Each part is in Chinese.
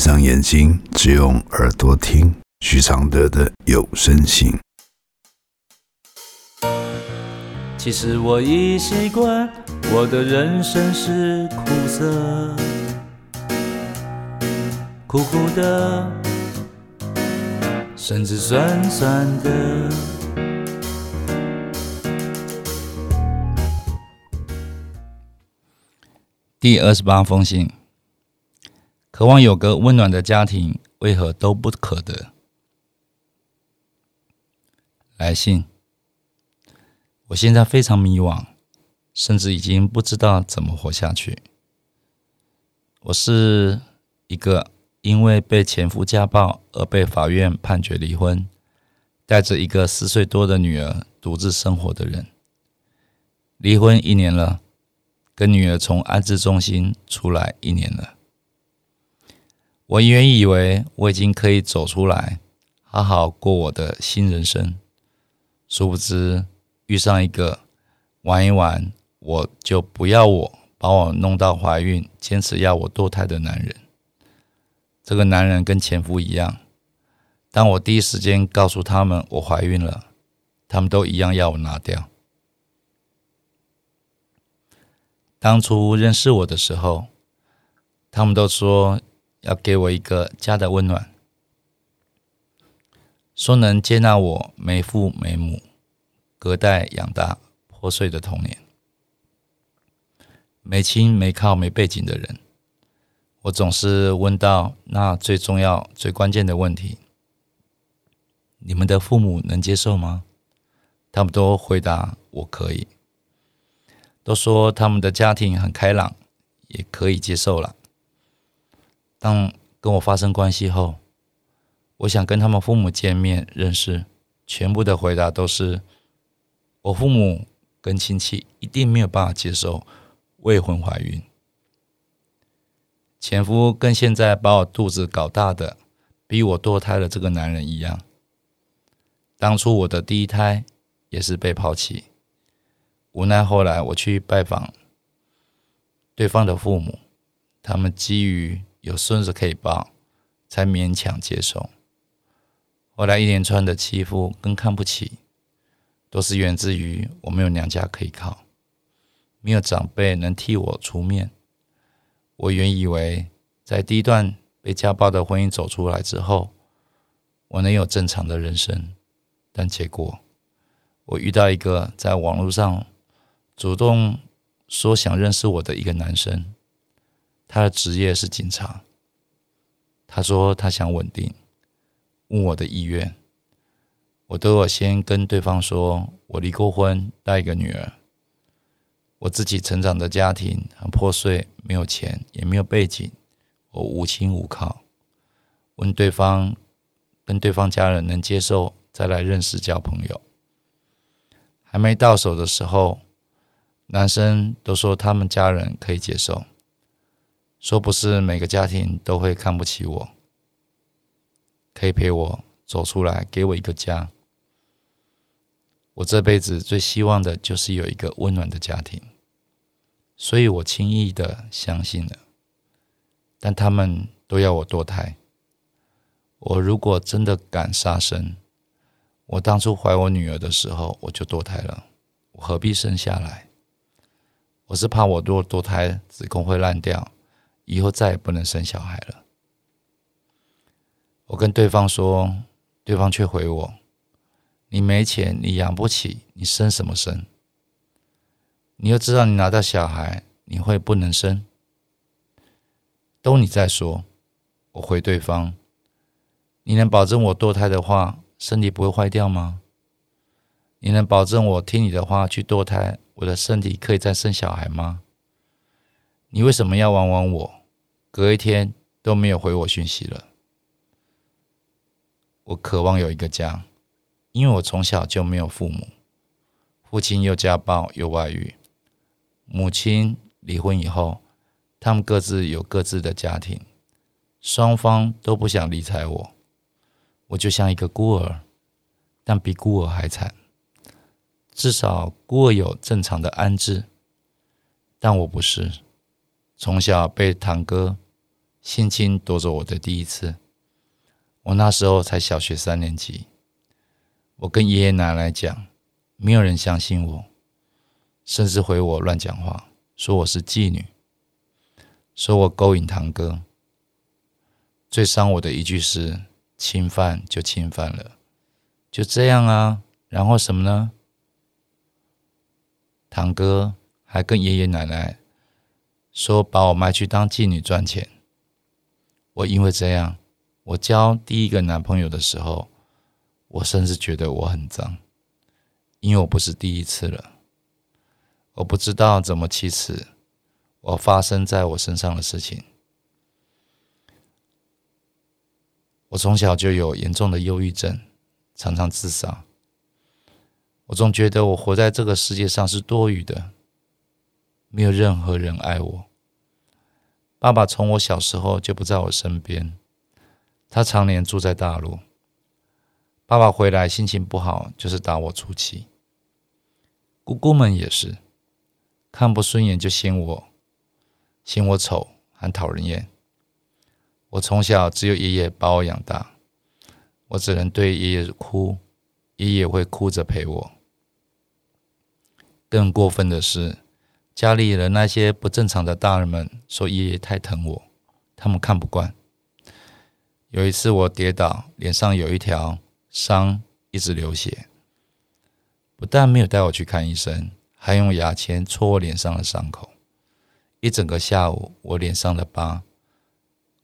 上眼睛，只用耳朵听许常德的有声信。其实我已习惯，我的人生是苦涩，苦苦的，甚至酸酸的。第二十八封信，渴望有个温暖的家庭，为何都不可得？来信。我现在非常迷惘，甚至已经不知道怎么活下去。我是一个因为被前夫家暴而被法院判决离婚，带着一个四岁多的女儿独自生活的人。离婚一年了，跟女儿从安置中心出来一年了。我原以为我已经可以走出来，好好过我的新人生，殊不知。遇上一个玩一玩，我就不要我，把我弄到怀孕，坚持要我堕胎的男人。这个男人跟前夫一样，当我第一时间告诉他们我怀孕了，他们都一样要我拿掉。当初认识我的时候，他们都说要给我一个家的温暖，说能接纳我没父没母。隔代养大破碎的童年，没亲没靠没背景的人，我总是问到那最重要最关键的问题：你们的父母能接受吗？他们都回答我可以，都说他们的家庭很开朗，也可以接受了。当跟我发生关系后，我想跟他们父母见面认识，全部的回答都是。我父母跟亲戚一定没有办法接受未婚怀孕。前夫跟现在把我肚子搞大的、逼我堕胎的这个男人一样，当初我的第一胎也是被抛弃，无奈后来我去拜访对方的父母，他们基于有孙子可以抱，才勉强接受。后来一连串的欺负跟看不起。都是源自于我没有娘家可以靠，没有长辈能替我出面。我原以为在第一段被家暴的婚姻走出来之后，我能有正常的人生，但结果我遇到一个在网络上主动说想认识我的一个男生，他的职业是警察。他说他想稳定，问我的意愿。我都有先跟对方说，我离过婚，带一个女儿，我自己成长的家庭很破碎，没有钱，也没有背景，我无亲无靠。问对方，跟对方家人能接受，再来认识交朋友。还没到手的时候，男生都说他们家人可以接受，说不是每个家庭都会看不起我，可以陪我走出来，给我一个家。我这辈子最希望的就是有一个温暖的家庭，所以我轻易的相信了。但他们都要我堕胎。我如果真的敢杀生，我当初怀我女儿的时候我就堕胎了。我何必生下来？我是怕我若堕胎子宫会烂掉，以后再也不能生小孩了。我跟对方说，对方却回我。你没钱，你养不起，你生什么生？你又知道你拿到小孩，你会不能生？都你在说，我回对方，你能保证我堕胎的话，身体不会坏掉吗？你能保证我听你的话去堕胎，我的身体可以再生小孩吗？你为什么要玩玩我？隔一天都没有回我讯息了。我渴望有一个家。因为我从小就没有父母，父亲又家暴又外遇，母亲离婚以后，他们各自有各自的家庭，双方都不想理睬我，我就像一个孤儿，但比孤儿还惨。至少孤儿有正常的安置，但我不是，从小被堂哥、性侵夺走我的第一次。我那时候才小学三年级，我跟爷爷奶奶讲，没有人相信我，甚至回我乱讲话，说我是妓女，说我勾引堂哥。最伤我的一句是：侵犯就侵犯了，就这样啊。然后什么呢？堂哥还跟爷爷奶奶说，把我卖去当妓女赚钱。我因为这样，我交第一个男朋友的时候，我甚至觉得我很脏，因为我不是第一次了。我不知道怎么启齿我发生在我身上的事情。我从小就有严重的忧郁症，常常自杀。我总觉得我活在这个世界上是多余的，没有任何人爱我。爸爸从我小时候就不在我身边，他常年住在大陆。爸爸回来心情不好，就是打我出气。姑姑们也是，看不顺眼就嫌我，嫌我丑，还讨人厌。我从小只有爷爷把我养大，我只能对爷爷哭，爷爷会哭着陪我。更过分的是，家里的那些不正常的大人们说爷爷太疼我，他们看不惯。有一次我跌倒，脸上有一条伤，一直流血，不但没有带我去看医生，还用牙签戳我脸上的伤口。一整个下午，我脸上的疤，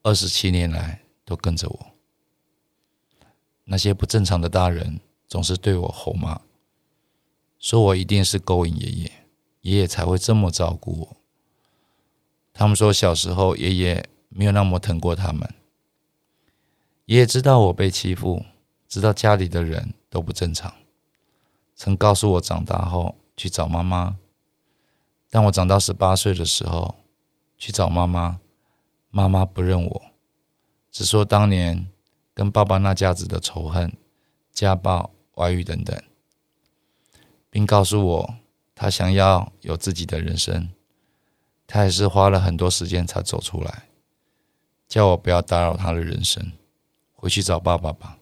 二十七年来都跟着我。那些不正常的大人总是对我吼骂。说我一定是勾引爷爷，爷爷才会这么照顾我。他们说小时候爷爷没有那么疼过他们。爷爷知道我被欺负，知道家里的人都不正常，曾告诉我长大后去找妈妈。但我长到十八岁的时候去找妈妈，妈妈不认我，只说当年跟爸爸那家子的仇恨、家暴、外遇等等。并告诉我，他想要有自己的人生，他还是花了很多时间才走出来，叫我不要打扰他的人生，回去找爸爸吧。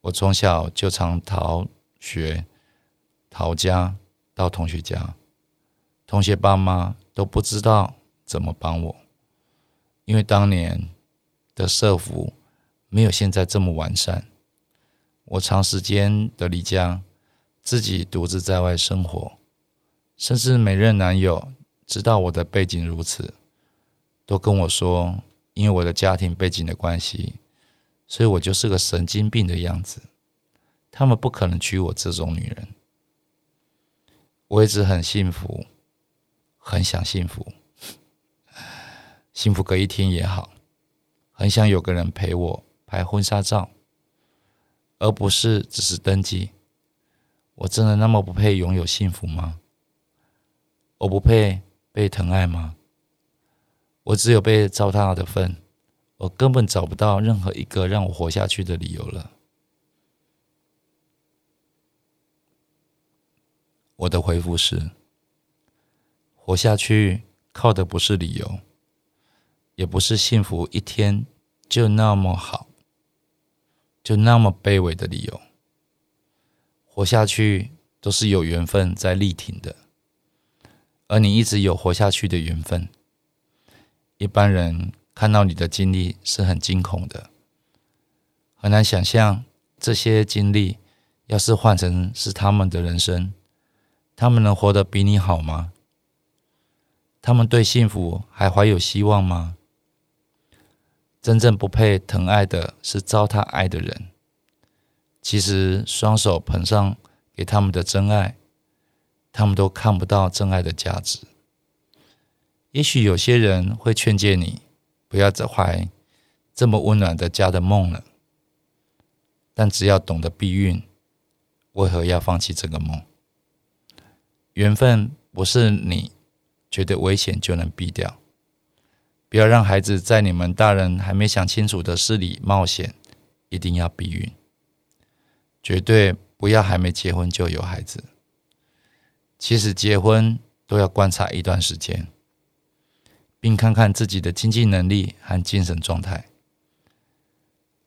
我从小就常逃学、逃家到同学家，同学爸妈都不知道怎么帮我，因为当年的社服没有现在这么完善，我长时间的离家。自己独自在外生活，甚至每任男友知道我的背景如此，都跟我说，因为我的家庭背景的关系，所以我就是个神经病的样子。他们不可能娶我这种女人。我一直很幸福，很想幸福，幸福隔一天也好，很想有个人陪我拍婚纱照，而不是只是登记。我真的那么不配拥有幸福吗？我不配被疼爱吗？我只有被糟蹋的份，我根本找不到任何一个让我活下去的理由了。我的回复是：活下去靠的不是理由，也不是幸福一天就那么好，就那么卑微的理由。活下去都是有缘分在力挺的，而你一直有活下去的缘分。一般人看到你的经历是很惊恐的，很难想象这些经历要是换成是他们的人生，他们能活得比你好吗？他们对幸福还怀有希望吗？真正不配疼爱的是糟蹋爱的人。其实，双手捧上给他们的真爱，他们都看不到真爱的价值。也许有些人会劝诫你，不要再怀这么温暖的家的梦了。但只要懂得避孕，为何要放弃这个梦？缘分不是你觉得危险就能避掉。不要让孩子在你们大人还没想清楚的事里冒险，一定要避孕。绝对不要还没结婚就有孩子。其实结婚都要观察一段时间，并看看自己的经济能力和精神状态。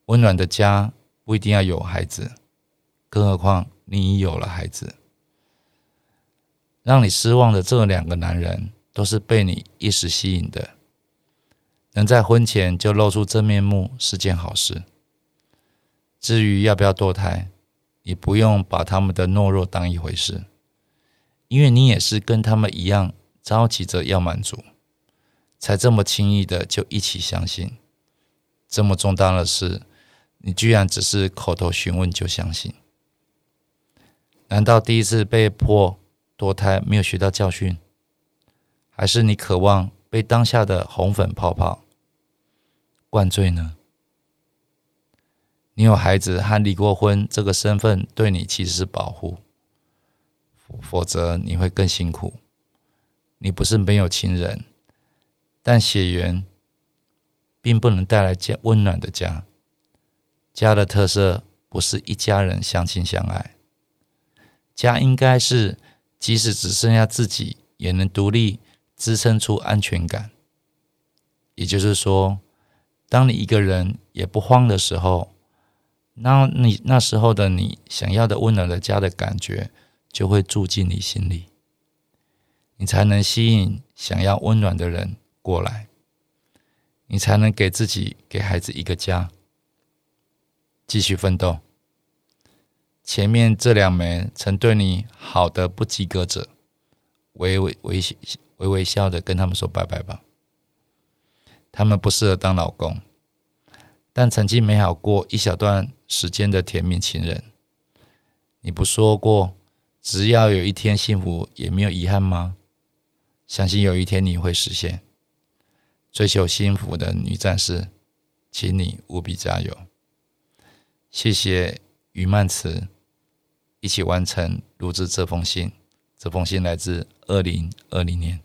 温暖的家不一定要有孩子，更何况你已有了孩子。让你失望的这两个男人，都是被你一时吸引的。能在婚前就露出真面目是件好事。至于要不要堕胎，你不用把他们的懦弱当一回事，因为你也是跟他们一样着急着要满足，才这么轻易的就一起相信。这么重大的事，你居然只是口头询问就相信？难道第一次被迫？堕胎没有学到教训，还是你渴望被当下的红粉泡泡灌醉呢？你有孩子和离过婚这个身份，对你其实是保护，否则你会更辛苦。你不是没有亲人，但血缘并不能带来家温暖的家。家的特色不是一家人相亲相爱，家应该是。即使只剩下自己，也能独立支撑出安全感。也就是说，当你一个人也不慌的时候，那你那时候的你想要的温暖的家的感觉，就会住进你心里，你才能吸引想要温暖的人过来，你才能给自己、给孩子一个家，继续奋斗。前面这两枚曾对你好的不及格者，微微微微微微笑的跟他们说拜拜吧。他们不适合当老公，但曾经美好过一小段时间的甜蜜情人。你不说过，只要有一天幸福，也没有遗憾吗？相信有一天你会实现。追求幸福的女战士，请你务必加油。谢谢余曼慈。一起完成录制这封信。这封信来自二零二零年。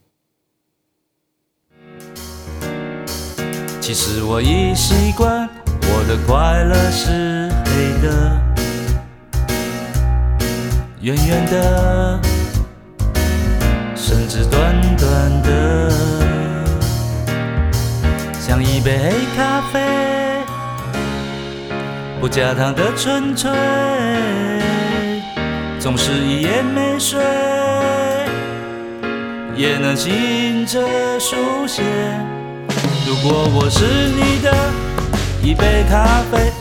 其实我已习惯，我的快乐是黑的，圆圆的，甚至短短的，像一杯黑咖啡，不加糖的纯粹。总是一夜没睡，也能醒着书写。如果我是你的一杯咖啡，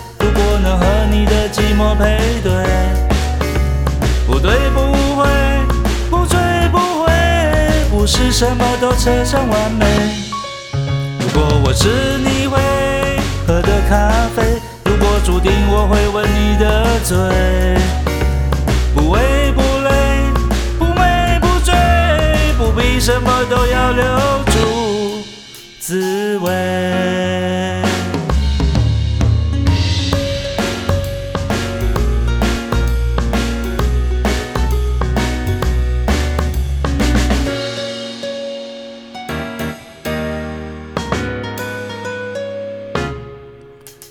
能和你的寂寞配对，不对不会，不醉不回，不是什么都扯上完美。如果我是你会喝的咖啡，如果注定我会吻你的嘴。不为不累，不美不醉，不必什么都要留住滋味。